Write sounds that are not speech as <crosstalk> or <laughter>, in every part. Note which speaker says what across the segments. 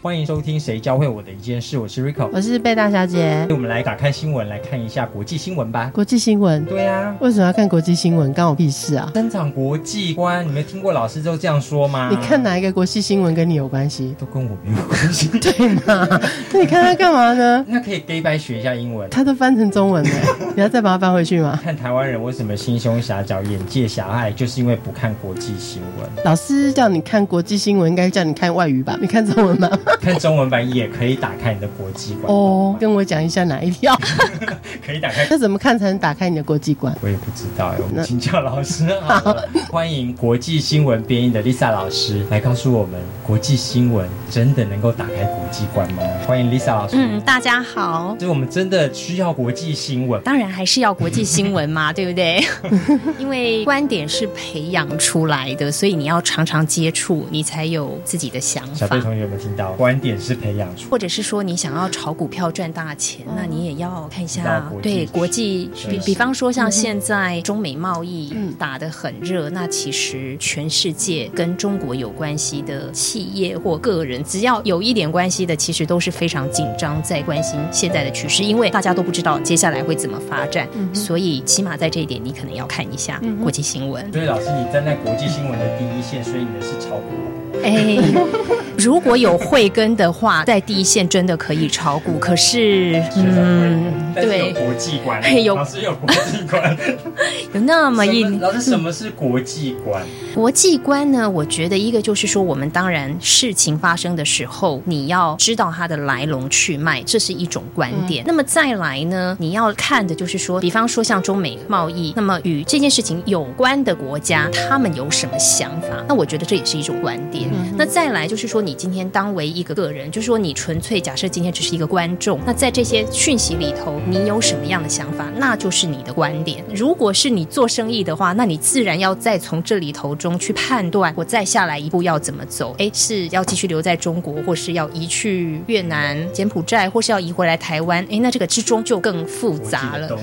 Speaker 1: 欢迎收听《谁教会我的一件事》，我是 Rico，
Speaker 2: 我是贝大小姐。
Speaker 1: 我们来打开新闻来看一下国际新闻吧。
Speaker 2: 国际新闻？
Speaker 1: 对啊。
Speaker 2: 为什么要看国际新闻？关我屁事啊！
Speaker 1: 登场国际观，你没听过老师都这样说吗？
Speaker 2: 你看哪一个国际新闻跟你有关系？
Speaker 1: 都跟我没有关系，
Speaker 2: 对吗？<laughs> 那你看他干嘛呢？
Speaker 1: 那可以 gay 白学一下英文。
Speaker 2: 他都翻成中文了，<laughs> 你要再把它翻回去吗？
Speaker 1: 看台湾人为什么心胸狭小、眼界狭隘，就是因为不看国际新闻。
Speaker 2: 老师叫你看国际新闻，应该叫你看外语吧？你看中文吗？
Speaker 1: 看中文版。也可以打开你的国际观
Speaker 2: 哦，跟我讲一下哪一条 <laughs>
Speaker 1: 可以打开？
Speaker 2: 那怎么看才能打开你的国际观？
Speaker 1: 我也不知道哎，我们请教老师 <laughs> 好欢迎国际新闻编译的 Lisa 老师来告诉我们，国际新闻真的能够打开国际观吗？欢迎 Lisa 老师。
Speaker 3: 嗯，大家好。
Speaker 1: 就我们真的需要国际新闻？
Speaker 3: 当然还是要国际新闻嘛，<laughs> 对不对？因为观点是培养出来的，所以你要常常接触，你才有自己的想法。
Speaker 1: 小贝同学有没有听到？观点是培养。
Speaker 3: 或者是说你想要炒股票赚大钱，那你也要看一下对国际，比比方说像现在中美贸易打得很热，那其实全世界跟中国有关系的企业或个人，只要有一点关系的，其实都是非常紧张，在关心现在的趋势，因为大家都不知道接下来会怎么发展，所以起码在这一点你可能要看一下国际新闻。
Speaker 1: 所以老师，你站在国际新闻的第一线，所以你的是炒股。
Speaker 3: 哎，<laughs> 如果有慧根的话，在第一线真的可以炒股。可是，
Speaker 1: 嗯，对，国际观，<laughs> 有老师有国际观，<laughs>
Speaker 3: 有那么一
Speaker 1: 老师，什么是国际观？
Speaker 3: 国际观呢？我觉得一个就是说，我们当然事情发生的时候，你要知道它的来龙去脉，这是一种观点。那么再来呢，你要看的就是说，比方说像中美贸易，那么与这件事情有关的国家，他们有什么想法？那我觉得这也是一种观点。那再来就是说，你今天当为一个个人，就是说你纯粹假设今天只是一个观众，那在这些讯息里头，你有什么样的想法，那就是你的观点。如果是你做生意的话，那你自然要再从这里头中去判断，我再下来一步要怎么走？哎，是要继续留在中国，或是要移去越南、柬埔寨，或是要移回来台湾？哎，那这个之中就更复杂了。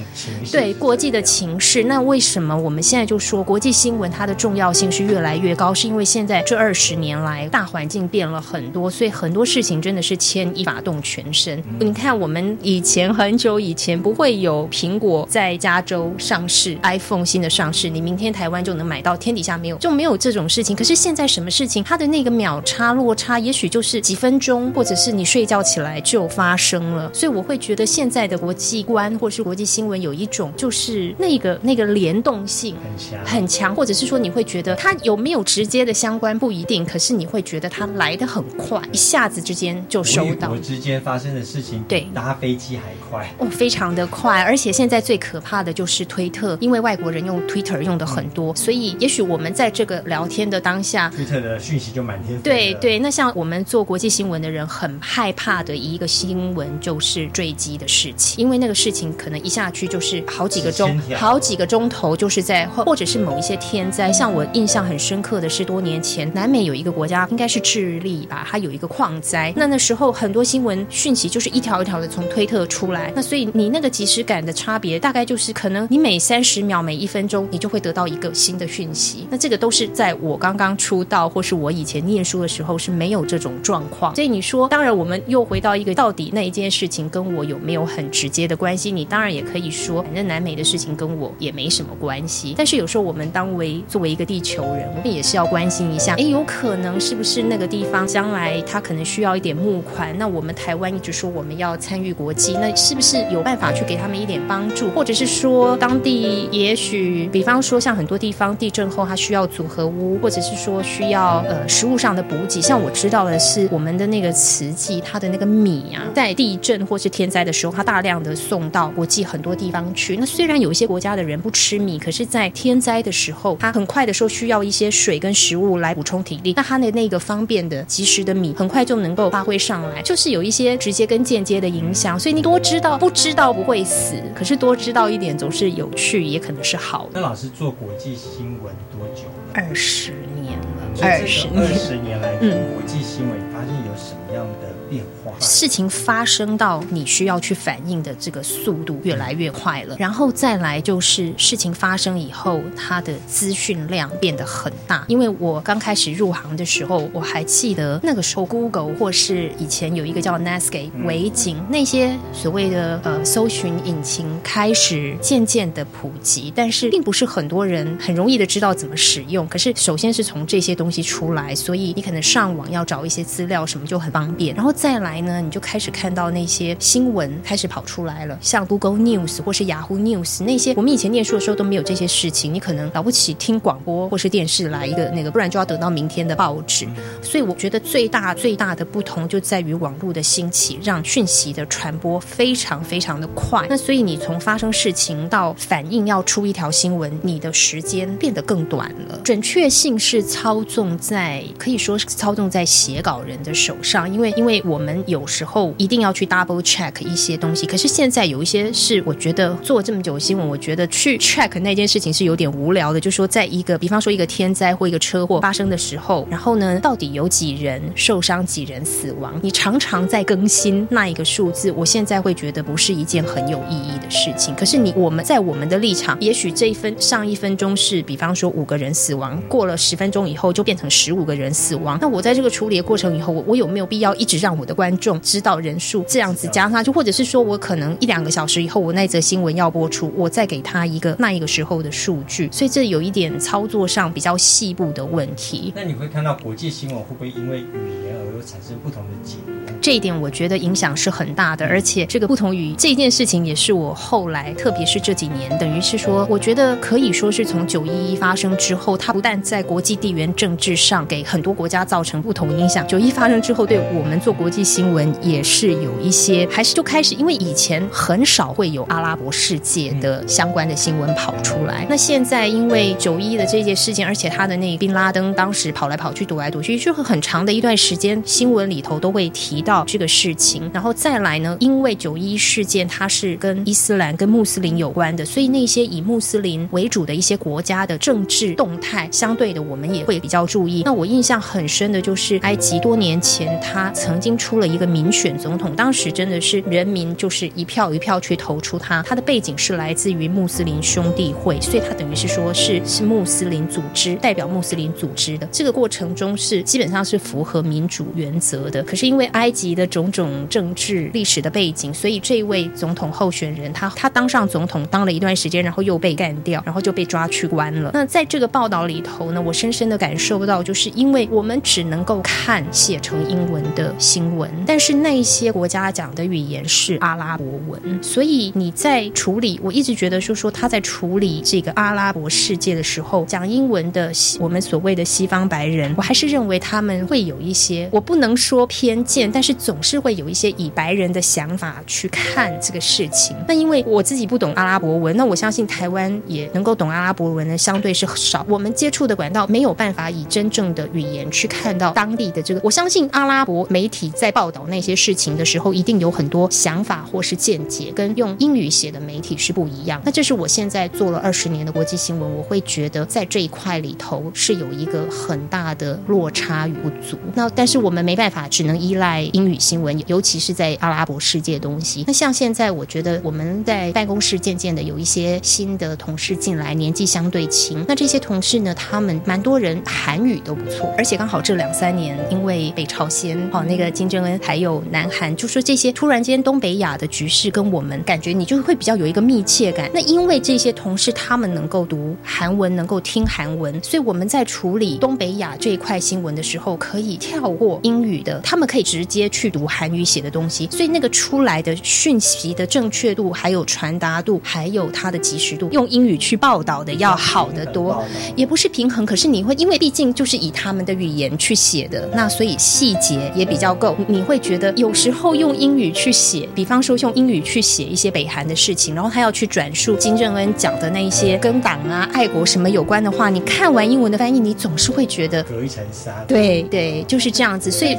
Speaker 3: 对国际的情势，那为什么我们现在就说国际新闻它的重要性是越来越高？是因为现在这二十年。来，大环境变了很多，所以很多事情真的是牵一发动全身。你看，我们以前很久以前不会有苹果在加州上市，iPhone 新的上市，你明天台湾就能买到，天底下没有就没有这种事情。可是现在什么事情，它的那个秒差落差，也许就是几分钟，或者是你睡觉起来就发生了。所以我会觉得现在的国际观或是国际新闻有一种就是那个那个联动性
Speaker 1: 很强，
Speaker 3: 很强，或者是说你会觉得它有没有直接的相关不一定，可是。你会觉得它来的很快，一下子之间就收到。
Speaker 1: 之间发生的事情，
Speaker 3: 对，
Speaker 1: 搭飞机还快
Speaker 3: 哦，非常的快。而且现在最可怕的就是推特，因为外国人用 Twitter 用的很多，所以也许我们在这个聊天的当下
Speaker 1: ，Twitter 的讯息就满天飞。
Speaker 3: 对对，那像我们做国际新闻的人很害怕的一个新闻就是坠机的事情，因为那个事情可能一下去就是好几个钟，好几个钟头，就是在或者是某一些天灾。像我印象很深刻的是多年前南美有一个国。家应该是智利吧，它有一个矿灾。那那时候很多新闻讯息就是一条一条的从推特出来。那所以你那个即时感的差别，大概就是可能你每三十秒、每一分钟，你就会得到一个新的讯息。那这个都是在我刚刚出道，或是我以前念书的时候是没有这种状况。所以你说，当然我们又回到一个到底那一件事情跟我有没有很直接的关系？你当然也可以说，反正南美的事情跟我也没什么关系。但是有时候我们当为作为一个地球人，我们也是要关心一下。哎，有可可能。是不是那个地方将来他可能需要一点募款？那我们台湾一直说我们要参与国际，那是不是有办法去给他们一点帮助？或者是说当地也许，比方说像很多地方地震后他需要组合屋，或者是说需要呃食物上的补给。像我知道的是，我们的那个慈济，它的那个米啊，在地震或是天灾的时候，它大量的送到国际很多地方去。那虽然有一些国家的人不吃米，可是，在天灾的时候，他很快的时候需要一些水跟食物来补充体力。那他。那个方便的、及时的米，很快就能够发挥上来，就是有一些直接跟间接的影响。所以你多知道，不知道不会死，可是多知道一点总是有趣，也可能是好的。
Speaker 1: 那老师做国际新闻多久？
Speaker 3: 二十年了。
Speaker 1: 二十二十年来，嗯，国际新闻发现有什么样的变化？
Speaker 3: 事情发生到你需要去反应的这个速度越来越快了，然后再来就是事情发生以后，它的资讯量变得很大。因为我刚开始入行的时候，我还记得那个时候，Google 或是以前有一个叫 Netscape 维景那些所谓的呃搜寻引擎开始渐渐的普及，但是并不是很多人很容易的知道怎么使用。可是首先是从这些东西出来，所以你可能上网要找一些资料什么就很方便，然后再来。呢，你就开始看到那些新闻开始跑出来了，像 Google News 或是 Yahoo News 那些，我们以前念书的时候都没有这些事情。你可能了不起听广播或是电视来一个那个，不然就要等到明天的报纸。所以我觉得最大最大的不同就在于网络的兴起，让讯息的传播非常非常的快。那所以你从发生事情到反应要出一条新闻，你的时间变得更短了。准确性是操纵在可以说是操纵在写稿人的手上，因为因为我们有。时候一定要去 double check 一些东西，可是现在有一些是我觉得做这么久新闻，我觉得去 check 那件事情是有点无聊的。就说在一个，比方说一个天灾或一个车祸发生的时候，然后呢，到底有几人受伤，几人死亡？你常常在更新那一个数字，我现在会觉得不是一件很有意义的事情。可是你我们在我们的立场，也许这一分上一分钟是比方说五个人死亡，过了十分钟以后就变成十五个人死亡。那我在这个处理的过程以后，我我有没有必要一直让我的观众？知道人数这样子加上去，或者是说我可能一两个小时以后，我那则新闻要播出，我再给他一个那一个时候的数据，所以这有一点操作上比较细部的问题。
Speaker 1: 那你会看到国际新闻会不会因为语言而有产生不同的解读？
Speaker 3: 这一点我觉得影响是很大的，而且这个不同于这件事情，也是我后来，特别是这几年，等于是说，我觉得可以说是从九一一发生之后，它不但在国际地缘政治上给很多国家造成不同影响，九一发生之后，对我们做国国际新闻也是有一些，还是就开始，因为以前很少会有阿拉伯世界的相关的新闻跑出来，那现在因为九一的这件事件，而且他的那宾拉登当时跑来跑去、躲来躲去，就很长的一段时间，新闻里头都会提到。这个事情，然后再来呢？因为九一事件它是跟伊斯兰、跟穆斯林有关的，所以那些以穆斯林为主的一些国家的政治动态，相对的我们也会比较注意。那我印象很深的就是埃及多年前，他曾经出了一个民选总统，当时真的是人民就是一票一票去投出他。他的背景是来自于穆斯林兄弟会，所以他等于是说是是穆斯林组织代表穆斯林组织的。这个过程中是基本上是符合民主原则的。可是因为埃及。的种种政治历史的背景，所以这位总统候选人，他他当上总统当了一段时间，然后又被干掉，然后就被抓去关了。那在这个报道里头呢，我深深的感受到，就是因为我们只能够看写成英文的新文，但是那一些国家讲的语言是阿拉伯文，所以你在处理，我一直觉得说说他在处理这个阿拉伯世界的时候，讲英文的我们所谓的西方白人，我还是认为他们会有一些，我不能说偏见，但是。总是会有一些以白人的想法去看这个事情。那因为我自己不懂阿拉伯文，那我相信台湾也能够懂阿拉伯文的相对是少。我们接触的管道没有办法以真正的语言去看到当地的这个。我相信阿拉伯媒体在报道那些事情的时候，一定有很多想法或是见解，跟用英语写的媒体是不一样。那这是我现在做了二十年的国际新闻，我会觉得在这一块里头是有一个很大的落差与不足。那但是我们没办法，只能依赖英。语新闻，尤其是在阿拉伯世界的东西。那像现在，我觉得我们在办公室渐渐的有一些新的同事进来，年纪相对轻。那这些同事呢，他们蛮多人韩语都不错，而且刚好这两三年，因为北朝鲜哦，那个金正恩还有南韩，就说这些突然间东北亚的局势跟我们感觉，你就会比较有一个密切感。那因为这些同事他们能够读韩文，能够听韩文，所以我们在处理东北亚这一块新闻的时候，可以跳过英语的，他们可以直接。去读韩语写的东西，所以那个出来的讯息的正确度、还有传达度、还有它的及时度，用英语去报道的要好得多。也不是平衡，可是你会因为毕竟就是以他们的语言去写的，那所以细节也比较够。你会觉得有时候用英语去写，比方说用英语去写一些北韩的事情，然后他要去转述金正恩讲的那一些跟党啊、爱国什么有关的话，你看完英文的翻译，你总是会觉得
Speaker 1: 隔一层纱。
Speaker 3: 对对，就是这样子。所以。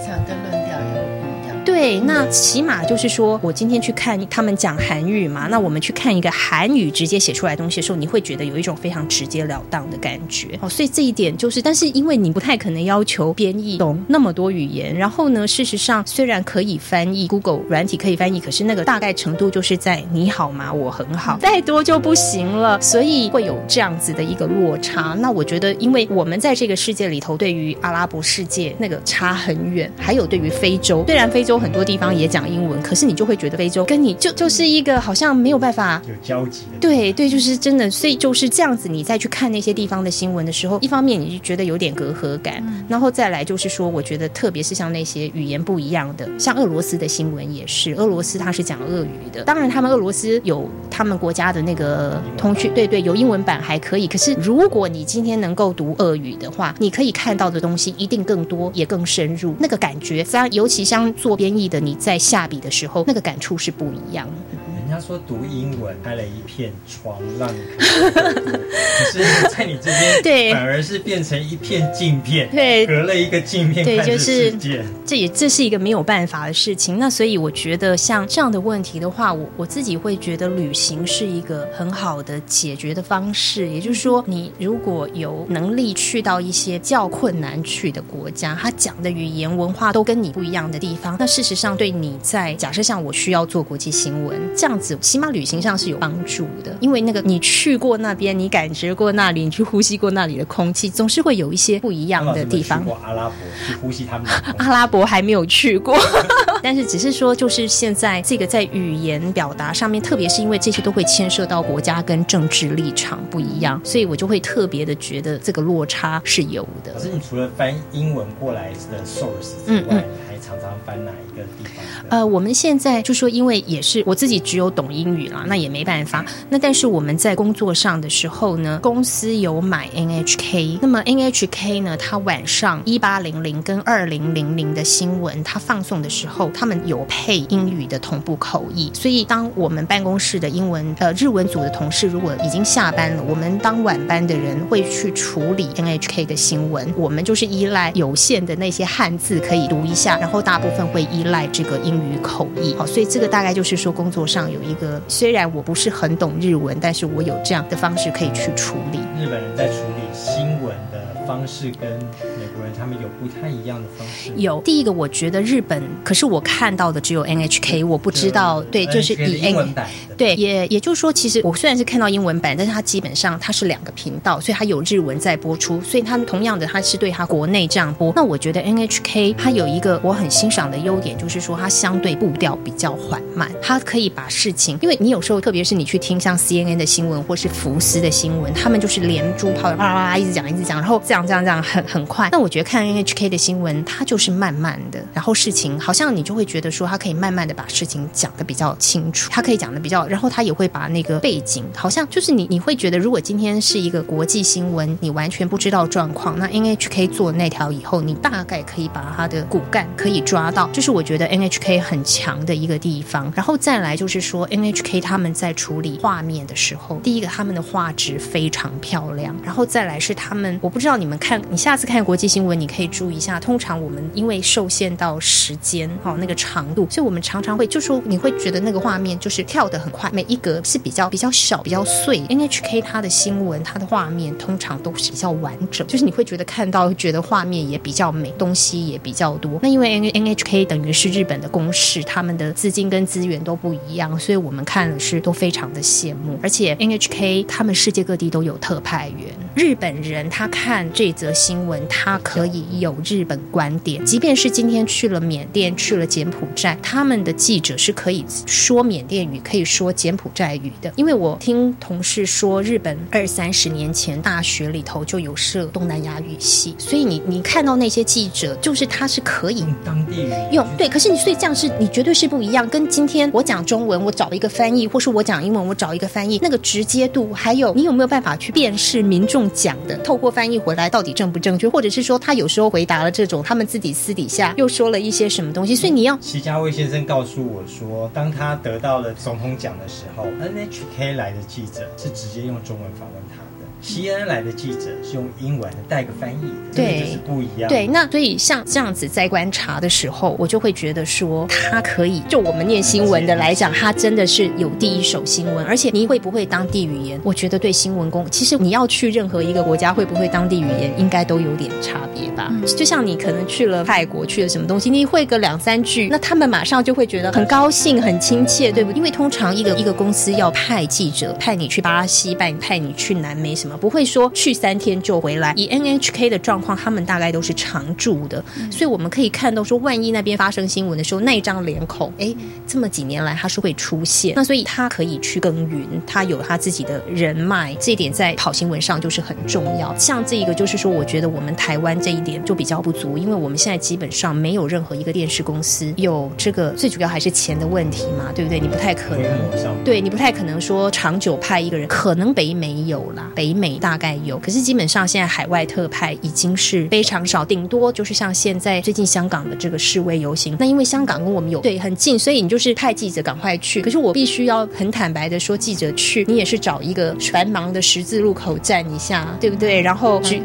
Speaker 3: 对，那起码就是说我今天去看他们讲韩语嘛，那我们去看一个韩语直接写出来东西的时候，你会觉得有一种非常直截了当的感觉。哦，所以这一点就是，但是因为你不太可能要求编译懂那么多语言，然后呢，事实上虽然可以翻译，Google 软体可以翻译，可是那个大概程度就是在你好吗？我很好，再多就不行了，所以会有这样子的一个落差。那我觉得，因为我们在这个世界里头，对于阿拉伯世界那个差很远，还有对于非洲，虽然非洲很多地方也讲英文，可是你就会觉得非洲跟你就就是一个好像没有办法
Speaker 1: 有交集。
Speaker 3: 对对，就是真的，所以就是这样子。你再去看那些地方的新闻的时候，一方面你就觉得有点隔阂感，然后再来就是说，我觉得特别是像那些语言不一样的，像俄罗斯的新闻也是，俄罗斯它是讲俄语的，当然他们俄罗斯有他们国家的那个通讯，对对，有英文版还可以。可是如果你今天能够读俄语的话，你可以看到的东西一定更多，也更深入，那个感觉，尤其像做编译的，你在下笔的时候，那个感触是不一样。
Speaker 1: 的家说读英文开了一片窗，让你可是在你这边，<laughs>
Speaker 3: 对，
Speaker 1: 反而是变成一片镜片，
Speaker 3: 对，
Speaker 1: 隔了一个镜片，
Speaker 3: 对，就是
Speaker 1: 这
Speaker 3: 也这是一个没有办法的事情。那所以我觉得像这样的问题的话，我我自己会觉得旅行是一个很好的解决的方式。也就是说，你如果有能力去到一些较困难去的国家，他讲的语言文化都跟你不一样的地方，那事实上对你在假设像我需要做国际新闻这样。起码旅行上是有帮助的，因为那个你去过那边，你感觉过那里，你去呼吸过那里的空气，总是会有一些不一样的地方。
Speaker 1: 阿拉伯去呼吸他们，
Speaker 3: 阿拉伯还没有去过，<laughs> 但是只是说，就是现在这个在语言表达上面，特别是因为这些都会牵涉到国家跟政治立场不一样，所以我就会特别的觉得这个落差是有的。
Speaker 1: 可是你除了翻英文过来的 source 之外，常常翻哪一个地方？
Speaker 3: 呃，我们现在就说，因为也是我自己只有懂英语啦，那也没办法。那但是我们在工作上的时候呢，公司有买 NHK，那么 NHK 呢，它晚上一八零零跟二零零零的新闻，它放送的时候，他们有配英语的同步口译。所以当我们办公室的英文呃日文组的同事如果已经下班了，我们当晚班的人会去处理 NHK 的新闻。我们就是依赖有限的那些汉字可以读一下，然后大部分会依赖这个英。语口译，好，所以这个大概就是说，工作上有一个，虽然我不是很懂日文，但是我有这样的方式可以去处理。
Speaker 1: 日本人在处理新闻的方式跟人他们有不太一样的方式。
Speaker 3: 有第一个，我觉得日本，可是我看到的只有 NHK，我不知道，对，就是以
Speaker 1: 英文版。
Speaker 3: 对，也也就是说，其实我虽然是看到英文版，但是它基本上它是两个频道，所以它有日文在播出，所以它同样的，它是对它国内这样播。那我觉得 NHK 它有一个我很欣赏的优点，就是说它相对步调比较缓慢，它可以把事情，因为你有时候特别是你去听像 CNN 的新闻或是福斯的新闻，他们就是连珠炮啪啦啪一直讲一直讲，然后这样这样这样很很快。那我觉得看 NHK 的新闻，它就是慢慢的，然后事情好像你就会觉得说它可以慢慢的把事情讲的比较清楚，它可以讲的比较。然后他也会把那个背景，好像就是你，你会觉得，如果今天是一个国际新闻，你完全不知道状况，那 NHK 做那条以后，你大概可以把它的骨干可以抓到，就是我觉得 NHK 很强的一个地方。然后再来就是说，NHK 他们在处理画面的时候，第一个他们的画质非常漂亮，然后再来是他们，我不知道你们看，你下次看国际新闻，你可以注意一下，通常我们因为受限到时间哦那个长度，所以我们常常会就说你会觉得那个画面就是跳得很快，每一格是比较比较小、比较碎。NHK 它的新闻、它的画面通常都是比较完整，就是你会觉得看到，觉得画面也比较美，东西也比较多。那因为 NHK 等于是日本的公式，他们的资金跟资源都不一样，所以我们看了是都非常的羡慕。而且 NHK 他们世界各地都有特派员，日本人他看这则新闻，他可以有日本观点。即便是今天去了缅甸、去了柬埔寨，他们的记者是可以说缅甸语，可以说柬。埔寨语的，因为我听同事说，日本二三十年前大学里头就有设东南亚语系，所以你你看到那些记者，就是他是可以
Speaker 1: 当地语
Speaker 3: 用对，可是你所以这样是你绝对是不一样，跟今天我讲中文，我找一个翻译，或是我讲英文，我找一个翻译，那个直接度，还有你有没有办法去辨识民众讲的，透过翻译回来到底正不正确，或者是说他有时候回答了这种，他们自己私底下又说了一些什么东西，所以你要
Speaker 1: 齐家威先生告诉我说，当他得到了总统奖的时候。NHK 来的记者是直接用中文访问他的，CNN 来的记者是用英文带个翻译，
Speaker 3: 对，
Speaker 1: 就是不一样。
Speaker 3: 对，那所以像这样子在观察的时候，我就会觉得说，他可以就我们念新闻的来讲，他真的是有第一手新闻，而且你会不会当地语言？我觉得对新闻工，其实你要去任何一个国家，会不会当地语言，应该都有点差别吧？就像你可能去了泰国，去了什么东西，你会个两三句，那他们马上就会觉得很高兴、很亲切，对不？因为通常一个一个公司要派记者，派你去巴西，派派你去南美，什么不会说去三天就回来？以 NHK 的状况，他们大概都是常驻的，所以我们可以看到说，万一那边发生新闻的时候，那一张脸孔，哎，这么几年来他是会出现，那所以他可以去耕耘，他有他自己的人脉，这一点在跑新闻上就是很重要。像这一个就是说，我觉得我们台湾这一点就比较不足，因为我们现在基本上没有任何一个电视公司有这个，最主要还是钱的问题嘛，对不对？你不太可能，对你不太可能说长久派一个人，可能北美有啦，北美大概有，可是基本上现在海外特派已经是非常少，顶多就是像现在最近香港的这个示威游行，那因为香港跟我们有对很近，所以你就是派记者赶快去。可是我必须要很坦白的说，记者去你也是找一个繁忙的十字路口站一下，对不对？然后
Speaker 2: 举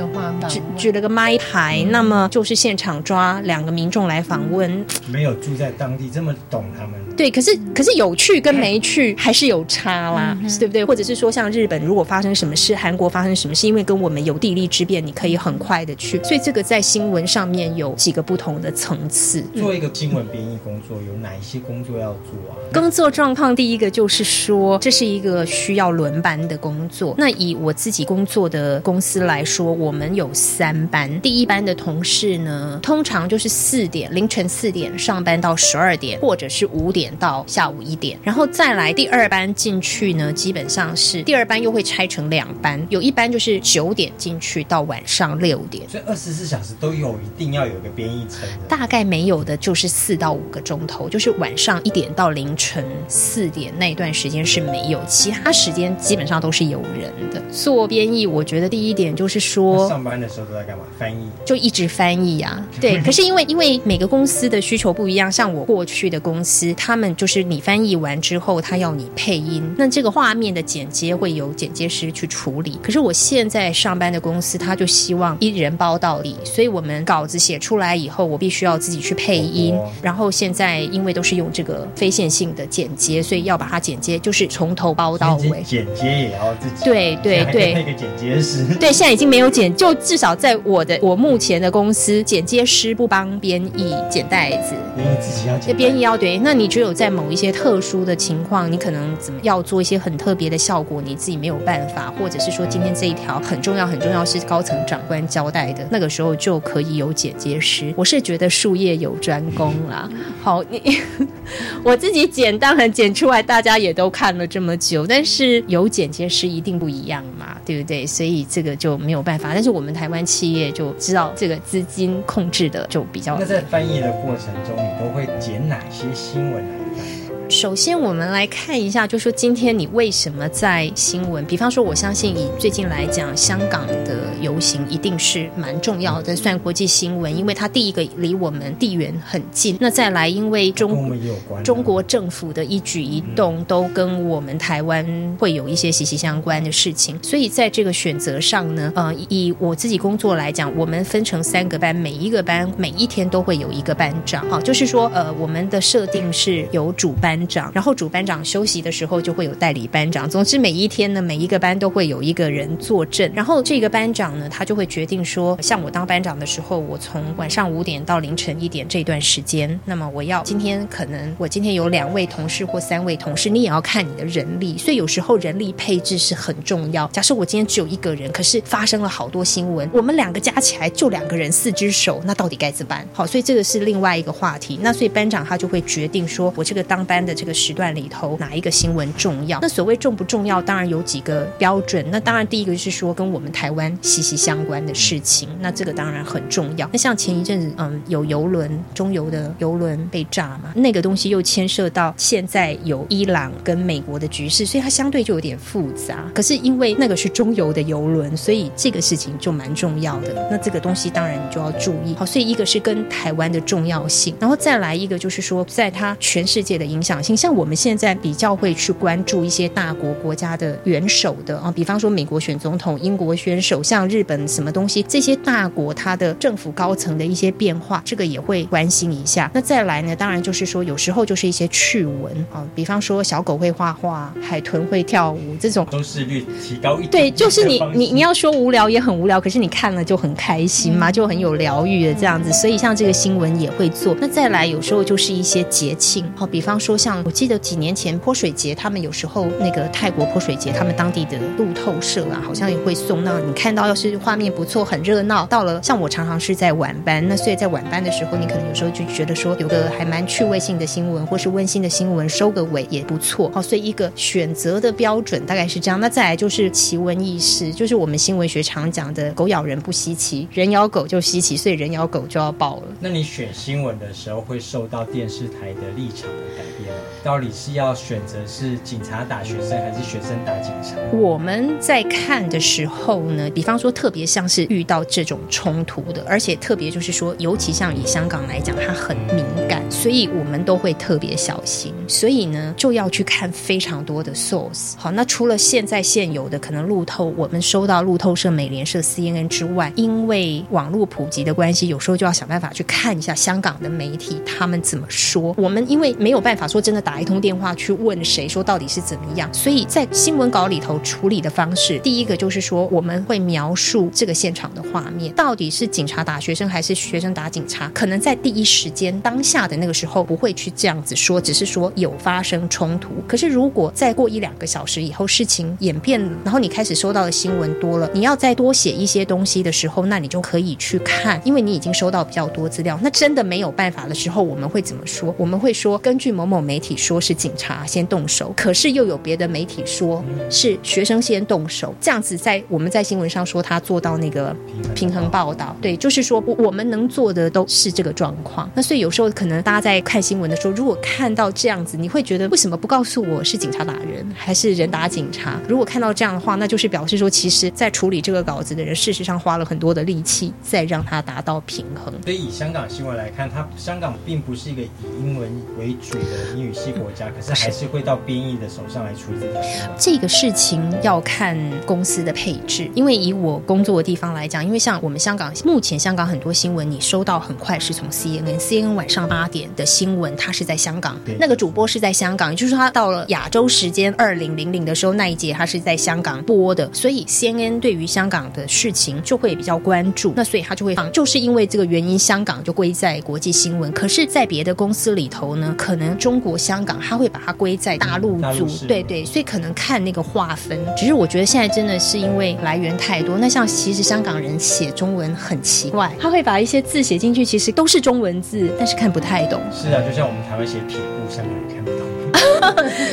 Speaker 2: 举
Speaker 3: 举了个麦牌，那么就是现场抓两个民众来访问，
Speaker 1: 没有住在当地这么懂他们。
Speaker 3: 对，可是可是有去跟 <laughs> 没去还是有差啦，对不对？或者是说像日本如果发生什么事，韩国发生什么事，因为跟我们有地利之便，你可以很快的去，所以这个在新闻上面有几个不同的层次。
Speaker 1: 做一个新闻编译工作，有哪一些工作要做啊？
Speaker 3: 工作状况第一个就是说，这是一个需要轮班的工作。那以我自己工作的公司来说，我们有三班。第一班的同事呢，通常就是四点凌晨四点上班到十二点，或者是五点到下午一点，然后再来第二班进去呢，基本上是第二班又会拆成两班，有一班就是九点进去到晚上六点，
Speaker 1: 所以二十四小时都有一定要有一个编译层。
Speaker 3: 大概没有的就是四到五个钟头，就是晚上一点到凌晨四点那段时间是没有，其他时间基本上都是有人的做编译。我觉得第一点就是说，
Speaker 1: 上班的时候都在干嘛？翻译，
Speaker 3: 就一直翻译啊。对，<laughs> 可是因为因为每个公司的需求不一样，像我过去的公司，他们就是你翻译完之后，他要你配音，那这个画面的剪接会由剪接师去处理。可是我现在上班的公司，他就希望一人包到底，所以我们稿子写出来以后，我必须要自己去配音。然后现在因为都是用这个非线性的剪接，所以要把它剪接，就是从头包到尾。
Speaker 1: 剪接也要自己。<laughs>
Speaker 3: 对对对，
Speaker 1: 配个剪接师。
Speaker 3: 对，现在已经没有剪，就至少在我的我目前的公司，剪接师不帮编译剪带子，
Speaker 1: 编译自己要剪。
Speaker 3: 编译要对，那你只有在某一些特殊的情况，你可能怎么要做一些很特别的效果，你自己没有办法，或者是说今天这一条很重要很重要是高层长官交代的，那个时候就可以有剪接师。我是觉得术业有专攻啦。好，你 <laughs> 我自己剪当然剪出来，大家也都看了这么久，但是有剪接师一定不一样嘛，对不对？所以这个就没有办法。但是我们台湾企业就知道这个资金控制的就比较。
Speaker 1: 那在翻译的过程中，你都会剪哪些新闻？
Speaker 3: 首先，我们来看一下，就说今天你为什么在新闻？比方说，我相信以最近来讲，香港的游行一定是蛮重要的，算国际新闻，因为它第一个离我们地缘很近。那再来，因为中中国政府的一举一动都跟我们台湾会有一些息息相关的事情，所以在这个选择上呢，呃，以我自己工作来讲，我们分成三个班，每一个班每一天都会有一个班长，哈，就是说，呃，我们的设定是有主班。长，然后主班长休息的时候就会有代理班长。总之每一天呢，每一个班都会有一个人坐镇。然后这个班长呢，他就会决定说，像我当班长的时候，我从晚上五点到凌晨一点这段时间，那么我要今天可能我今天有两位同事或三位同事，你也要看你的人力。所以有时候人力配置是很重要。假设我今天只有一个人，可是发生了好多新闻，我们两个加起来就两个人四只手，那到底该怎么办？好，所以这个是另外一个话题。那所以班长他就会决定说，我这个当班的。这个时段里头哪一个新闻重要？那所谓重不重要，当然有几个标准。那当然第一个就是说跟我们台湾息息相关的事情，那这个当然很重要。那像前一阵子，嗯，有游轮中游的游轮被炸嘛，那个东西又牵涉到现在有伊朗跟美国的局势，所以它相对就有点复杂。可是因为那个是中游的游轮，所以这个事情就蛮重要的。那这个东西当然你就要注意。好，所以一个是跟台湾的重要性，然后再来一个就是说，在它全世界的影响。响性。像我们现在比较会去关注一些大国国家的元首的啊，比方说美国选总统、英国选首相、日本什么东西，这些大国它的政府高层的一些变化，这个也会关心一下。那再来呢，当然就是说有时候就是一些趣闻啊，比方说小狗会画画，海豚会跳舞，这种
Speaker 1: 收视率提高一点。
Speaker 3: 对，就是你你你要说无聊也很无聊，可是你看了就很开心嘛，就很有疗愈的这样子。所以像这个新闻也会做。那再来有时候就是一些节庆，好，比方说像我记得几年前泼水节，他们有时候那个泰国泼水节，他们当地的路透社啊，好像也会送。那你看到要是画面不错，很热闹。到了像我常常是在晚班，那所以在晚班的时候，你可能有时候就觉得说有个还蛮趣味性的新闻，或是温馨的新闻，收个尾也不错。好，所以一个选择的标准大概是这样。那再来就是奇闻异事，就是我们新闻学常讲的“狗咬人不稀奇，人咬狗就稀奇”，所以人咬狗就要报了。
Speaker 1: 那你选新闻的时候会受到电视台的立场的改变？到底是要选择是警察打学生，还是学生打警察？
Speaker 3: 我们在看的时候呢，比方说特别像是遇到这种冲突的，而且特别就是说，尤其像以香港来讲，它很敏感，所以我们都会特别小心。所以呢，就要去看非常多的 source。好，那除了现在现有的可能路透，我们收到路透社、美联社、CNN 之外，因为网络普及的关系，有时候就要想办法去看一下香港的媒体他们怎么说。我们因为没有办法说真的打。一通电话去问谁说到底是怎么样？所以在新闻稿里头处理的方式，第一个就是说我们会描述这个现场的画面，到底是警察打学生还是学生打警察？可能在第一时间当下的那个时候不会去这样子说，只是说有发生冲突。可是如果再过一两个小时以后，事情演变，然后你开始收到的新闻多了，你要再多写一些东西的时候，那你就可以去看，因为你已经收到比较多资料。那真的没有办法的时候，我们会怎么说？我们会说根据某某媒体。说是警察先动手，可是又有别的媒体说是学生先动手，这样子在我们在新闻上说他做到那个平衡报道，对，就是说我们能做的都是这个状况。那所以有时候可能大家在看新闻的时候，如果看到这样子，你会觉得为什么不告诉我是警察打人还是人打警察？如果看到这样的话，那就是表示说，其实在处理这个稿子的人，事实上花了很多的力气，再让它达到平衡。
Speaker 1: 所以以香港新闻来看，它香港并不是一个以英文为主的英语系。国家可是还是会到编译的手上来处理这件事。
Speaker 3: 这个事情要看公司的配置，因为以我工作的地方来讲，因为像我们香港目前香港很多新闻，你收到很快是从 CNN，CNN 晚上八点的新闻，它是在香港，那个主播是在香港，也就是说他到了亚洲时间二零零零的时候那一节，他是在香港播的，所以 CNN 对于香港的事情就会比较关注，那所以他就会放，就是因为这个原因，香港就归在国际新闻。可是，在别的公司里头呢，可能中国香香港他会把它归在大陆组，对对，所以可能看那个划分。只是我觉得现在真的是因为来源太多，那像其实香港人写中文很奇怪，他会把一些字写进去，其实都是中文字，但是看不太懂。
Speaker 1: 是啊，就像我们台湾写撇步，香港人看不懂。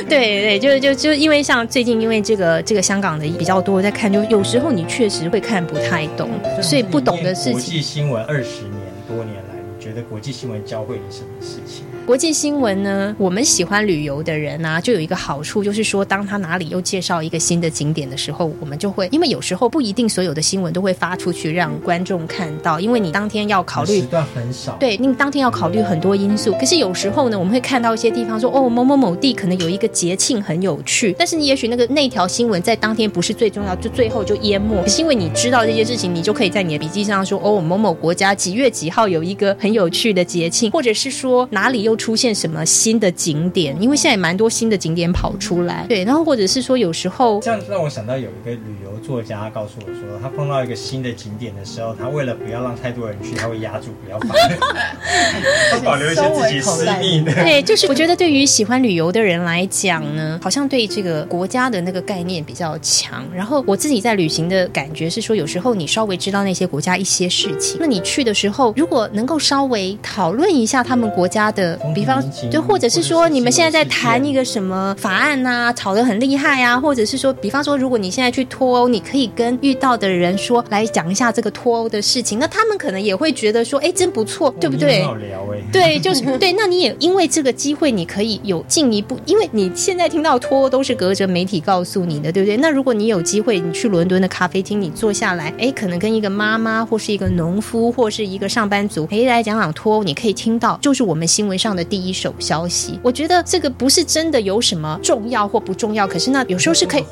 Speaker 1: <laughs>
Speaker 3: 对对，就就就因为像最近因为这个这个香港的比较多在看，就有时候你确实会看不太懂，所以不懂的事情。
Speaker 1: 国际新闻二十年多年来，你觉得国际新闻教会你什么事情？
Speaker 3: 国际新闻呢？我们喜欢旅游的人啊，就有一个好处，就是说，当他哪里又介绍一个新的景点的时候，我们就会，因为有时候不一定所有的新闻都会发出去让观众看到，因为你当天要考虑
Speaker 1: 时段很少，
Speaker 3: 对，你当天要考虑很多因素。可是有时候呢，我们会看到一些地方说，哦，某某某地可能有一个节庆很有趣，但是你也许那个那条新闻在当天不是最重要，就最后就淹没。可是因为你知道这些事情，你就可以在你的笔记上说，哦，某某国家几月几号有一个很有趣的节庆，或者是说哪里又出现什么。新的景点，因为现在也蛮多新的景点跑出来，对，然后或者是说有时候
Speaker 1: 这样让我想到有一个旅游作家告诉我说，他碰到一个新的景点的时候，他为了不要让太多人去，他会压住不要放，<laughs> 他保留一些自己私密的。
Speaker 3: 对，<laughs> 就是我觉得对于喜欢旅游的人来讲呢，好像对这个国家的那个概念比较强。然后我自己在旅行的感觉是说，有时候你稍微知道那些国家一些事情，那你去的时候，如果能够稍微讨论一下他们国家的，比方就。或者是说，你们现在在谈一个什么法案呐，吵得很厉害啊？或者是说，比方说，如果你现在去脱欧，你可以跟遇到的人说，来讲一下这个脱欧的事情，那他们可能也会觉得说，哎，真不错，对不对？对，就是对。那你也因为这个机会，你可以有进一步，因为你现在听到脱欧都是隔着媒体告诉你的，对不对？那如果你有机会，你去伦敦的咖啡厅，你坐下来，哎，可能跟一个妈妈或是一个农夫或是一个上班族，哎，来讲两两脱欧，你可以听到就是我们新闻上的第一手消息。我觉得这个不是真的有什么重要或不重要，可是那有时候是可以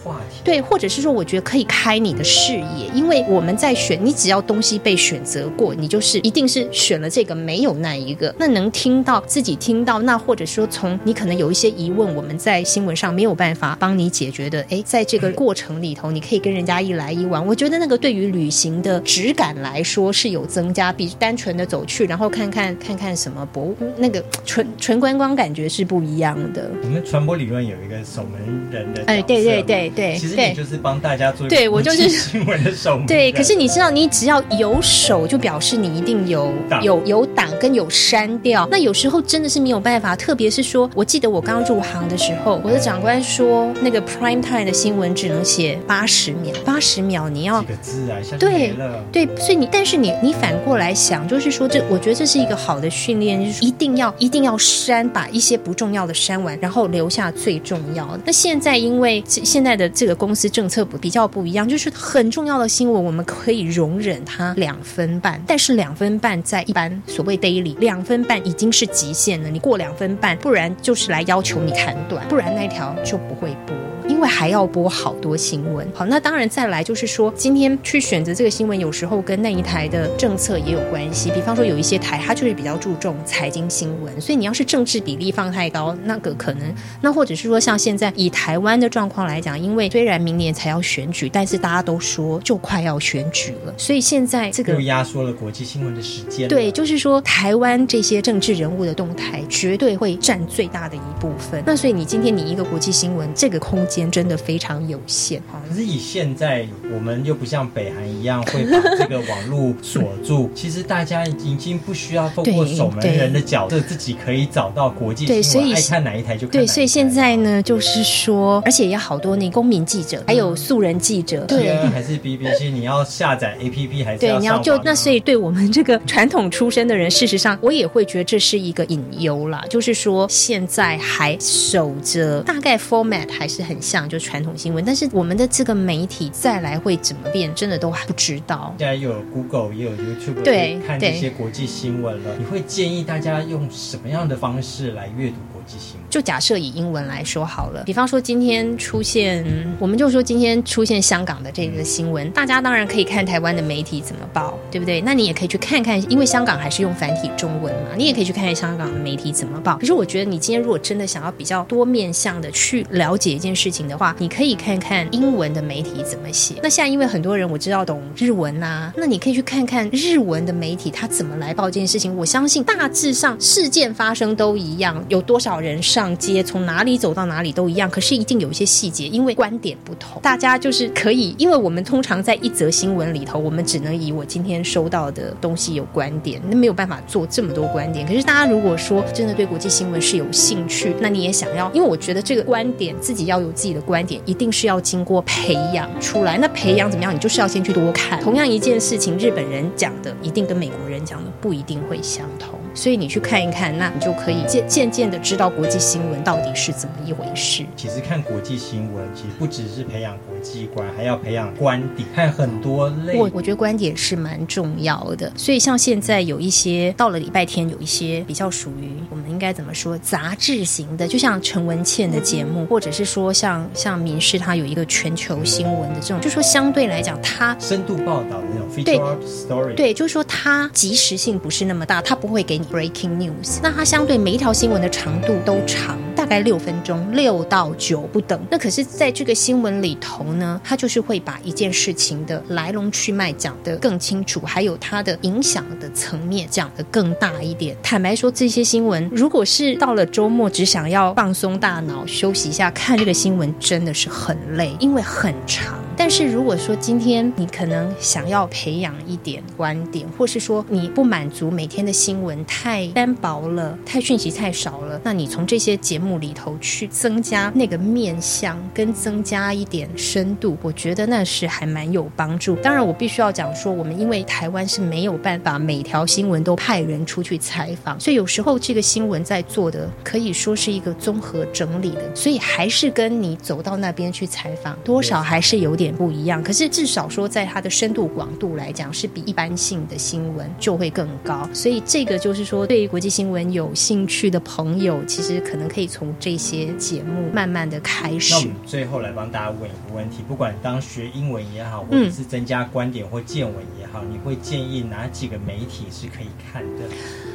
Speaker 3: 对，或者是说我觉得可以开你的视野，因为我们在选，你只要东西被选择过，你就是一定是选了这个，没有那一个。那能听到自己听到，那或者说从你可能有一些疑问，我们在新闻上没有办法帮你解决的，哎，在这个过程里头，你可以跟人家一来一往。我觉得那个对于旅行的质感来说是有增加，比单纯的走去然后看看看看什么博物那个纯纯观光感觉是不一样的。
Speaker 1: 我们传播理论有一个守门人的，
Speaker 3: 哎，对对对对，
Speaker 1: 其实你就是帮大家做，
Speaker 3: 对我就是
Speaker 1: 新闻的守门。
Speaker 3: 对，可是你知道，你只要有手，就表示你一定有有有挡跟有删掉。那有时候真的是没有办法，特别是说，我记得我刚入行的时候，我的长官说，那个 prime time 的新闻只能写八十秒，八十秒你要
Speaker 1: 几个字啊？
Speaker 3: 对对，所以你但是你你反过来想，就是说这我觉得这是一个好的训练，就是一定要一定要删，把一些不重要的删完，然后留下最重要的。那现在因为现在的这个公司政策不比较不一样，就是很重要的新闻我们可以容忍它两分半，但是两分半在一般所谓 daily 两分半已经是极限了，你过两分半，不然就是来要求你砍短，不然那条就不会播。因为还要播好多新闻，好，那当然再来就是说，今天去选择这个新闻，有时候跟那一台的政策也有关系。比方说，有一些台它就是比较注重财经新闻，所以你要是政治比例放太高，那个可能，那或者是说像现在以台湾的状况来讲，因为虽然明年才要选举，但是大家都说就快要选举了，所以现在这个
Speaker 1: 又压缩了国际新闻的时间。
Speaker 3: 对，就是说台湾这些政治人物的动态绝对会占最大的一部分。那所以你今天你一个国际新闻这个空间。真的非常有限
Speaker 1: 哈。可是以现在我们又不像北韩一样会把这个网络锁住，<laughs> 其实大家已经不需要透过守门人的角色，自己可以找到国际新闻，爱看哪一台就看。
Speaker 3: 对，所以现在呢，就是说，而且也好多那公民记者，还有素人记者，
Speaker 1: 对，还是 BBC，你要下载 APP 还是
Speaker 3: 对，你要就那，所以对我们这个传统出身的人，事实上我也会觉得这是一个隐忧啦。就是说，现在还守着大概 format 还是很像。就传统新闻，但是我们的这个媒体再来会怎么变，真的都还不知道。
Speaker 1: 现在又有 Google，也有 YouTube，对，看这些国际新闻了。你会建议大家用什么样的方式来阅读国际新闻？
Speaker 3: 就假设以英文来说好了，比方说今天出现，我们就说今天出现香港的这个新闻，大家当然可以看台湾的媒体怎么报，对不对？那你也可以去看看，因为香港还是用繁体中文嘛，你也可以去看看香港的媒体怎么报。可是我觉得你今天如果真的想要比较多面向的去了解一件事情的话，你可以看看英文的媒体怎么写。那现在因为很多人我知道懂日文呐，那你可以去看看日文的媒体他怎么来报这件事情。我相信大致上事件发生都一样，有多少人上上街，从哪里走到哪里都一样。可是一定有一些细节，因为观点不同，大家就是可以，因为我们通常在一则新闻里头，我们只能以我今天收到的东西有观点，那没有办法做这么多观点。可是大家如果说真的对国际新闻是有兴趣，那你也想要，因为我觉得这个观点自己要有自己的观点。一定是要经过培养出来。那培养怎么样？你就是要先去多看。同样一件事情，日本人讲的一定跟美国人讲的不一定会相同。所以你去看一看，那你就可以渐渐渐的知道国际新闻到底是怎么一回事。
Speaker 1: 其实看国际新闻，其实不只是培养国际观，还要培养观点，看很多类。
Speaker 3: 我我觉得观点是蛮重要的。所以像现在有一些到了礼拜天，有一些比较属于我们应该怎么说杂志型的，就像陈文茜的节目，或者是说像像民视它有一个全球新闻的这种，就说相对来讲，它
Speaker 1: 深度报道的那种 feature story，
Speaker 3: 对，就是说它及时性不是那么大，它不会给你。Breaking news，那它相对每一条新闻的长度都长，大概六分钟，六到九不等。那可是在这个新闻里头呢，它就是会把一件事情的来龙去脉讲得更清楚，还有它的影响的层面讲得更大一点。坦白说，这些新闻如果是到了周末只想要放松大脑、休息一下，看这个新闻真的是很累，因为很长。但是如果说今天你可能想要培养一点观点，或是说你不满足每天的新闻太单薄了、太讯息太少了，那你从这些节目里头去增加那个面相，跟增加一点深度，我觉得那是还蛮有帮助。当然，我必须要讲说，我们因为台湾是没有办法每条新闻都派人出去采访，所以有时候这个新闻在做的可以说是一个综合整理的，所以还是跟你走到那边去采访，多少还是有点。点不一样。可是至少说，在它的深度广度来讲，是比一般性的新闻就会更高。所以这个就是说，对于国际新闻有兴趣的朋友，其实可能可以从这些节目慢慢的开始。
Speaker 1: 那我们最后来帮大家问一个问题：不管当学英文也好，或者是增加观点或见闻也好，你会建议哪几个媒体是可以看的？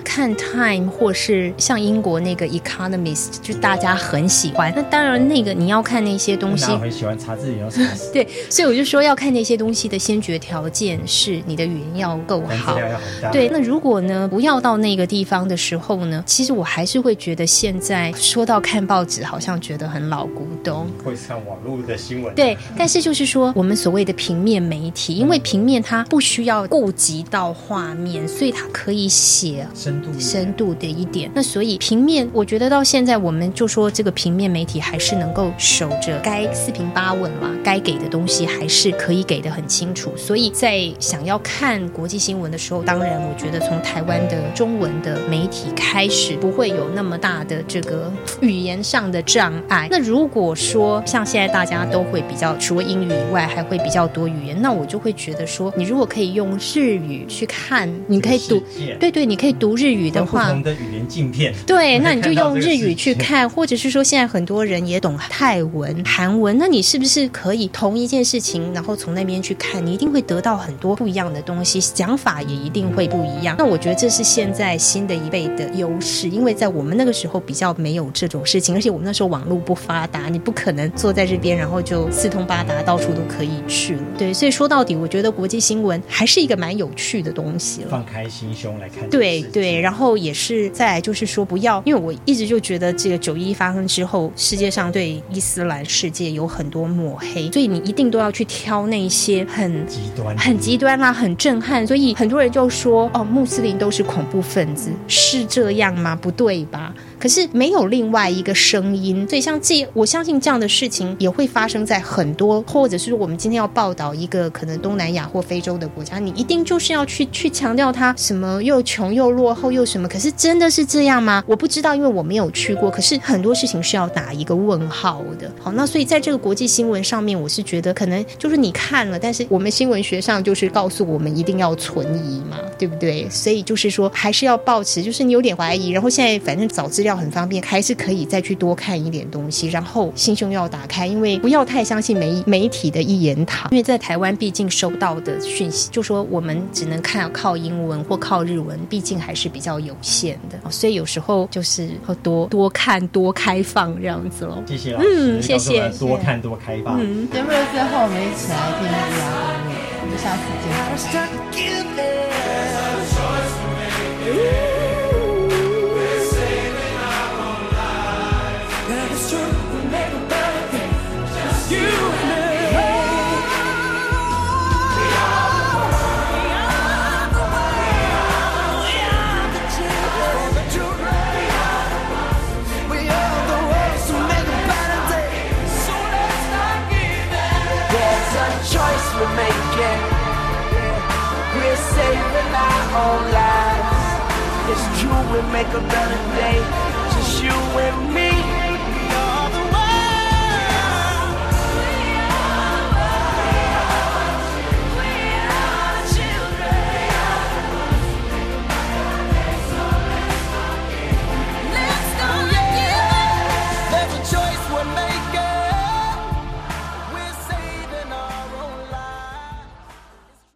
Speaker 3: 看 Time 或是像英国那个 Economist，就大家很喜欢。那当然，那个你要看那些东西，
Speaker 1: 很喜欢查字典，<laughs>
Speaker 3: 对，所以我就说要看那些东西的先决条件是你的语言要够好。对，那如果呢不要到那个地方的时候呢，其实我还是会觉得现在说到看报纸，好像觉得很老古董。
Speaker 1: 会上网络的新闻。
Speaker 3: 对，但是就是说我们所谓的平面媒体，因为平面它不需要顾及到画面，所以它可以写。深度的一点，那所以平面，我觉得到现在，我们就说这个平面媒体还是能够守着该四平八稳嘛，该给的东西还是可以给的很清楚。所以在想要看国际新闻的时候，当然我觉得从台湾的中文的媒体开始，不会有那么大的这个语言上的障碍。那如果说像现在大家都会比较除了英语以外，还会比较多语言，那我就会觉得说，你如果可以用日语去看，你可以读，对对，你可以读。日语的话，
Speaker 1: 不同的语言镜片，
Speaker 3: 对，那你就用日语去看，或者是说现在很多人也懂泰文、韩文，那你是不是可以同一件事情，然后从那边去看，你一定会得到很多不一样的东西，讲法也一定会不一样。那我觉得这是现在新的一辈的优势，因为在我们那个时候比较没有这种事情，而且我们那时候网络不发达，你不可能坐在这边，然后就四通八达，到处都可以去了。对，所以说到底，我觉得国际新闻还是一个蛮有趣的东西了。
Speaker 1: 放开心胸来看，
Speaker 3: 对对。然后也是再就是说不要，因为我一直就觉得这个九一发生之后，世界上对伊斯兰世界有很多抹黑，所以你一定都要去挑那些很
Speaker 1: 极端、
Speaker 3: 很极端啦、很震撼。所以很多人就说：“哦，穆斯林都是恐怖分子，是这样吗？不对吧？”可是没有另外一个声音，所以像这，我相信这样的事情也会发生在很多，或者是我们今天要报道一个可能东南亚或非洲的国家，你一定就是要去去强调它什么又穷又落后又什么？可是真的是这样吗？我不知道，因为我没有去过。可是很多事情是要打一个问号的。好，那所以在这个国际新闻上面，我是觉得可能就是你看了，但是我们新闻学上就是告诉我们一定要存疑嘛，对不对？所以就是说还是要保持，就是你有点怀疑，然后现在反正找资料。很方便，还是可以再去多看一点东西，然后心胸要打开，因为不要太相信媒媒体的一言堂。因为在台湾，毕竟收到的讯息，就说我们只能看靠英文或靠日文，毕竟还是比较有限的，所以有时候就是多多看多开放这样子喽。
Speaker 1: 谢谢老师，嗯，
Speaker 3: 谢谢，
Speaker 1: 多看多开放。
Speaker 2: 嗯，节目的最后，我们一起来听一下音乐，我们下次见。<laughs>
Speaker 4: own lives. It's true, we make a better day. Just you and me.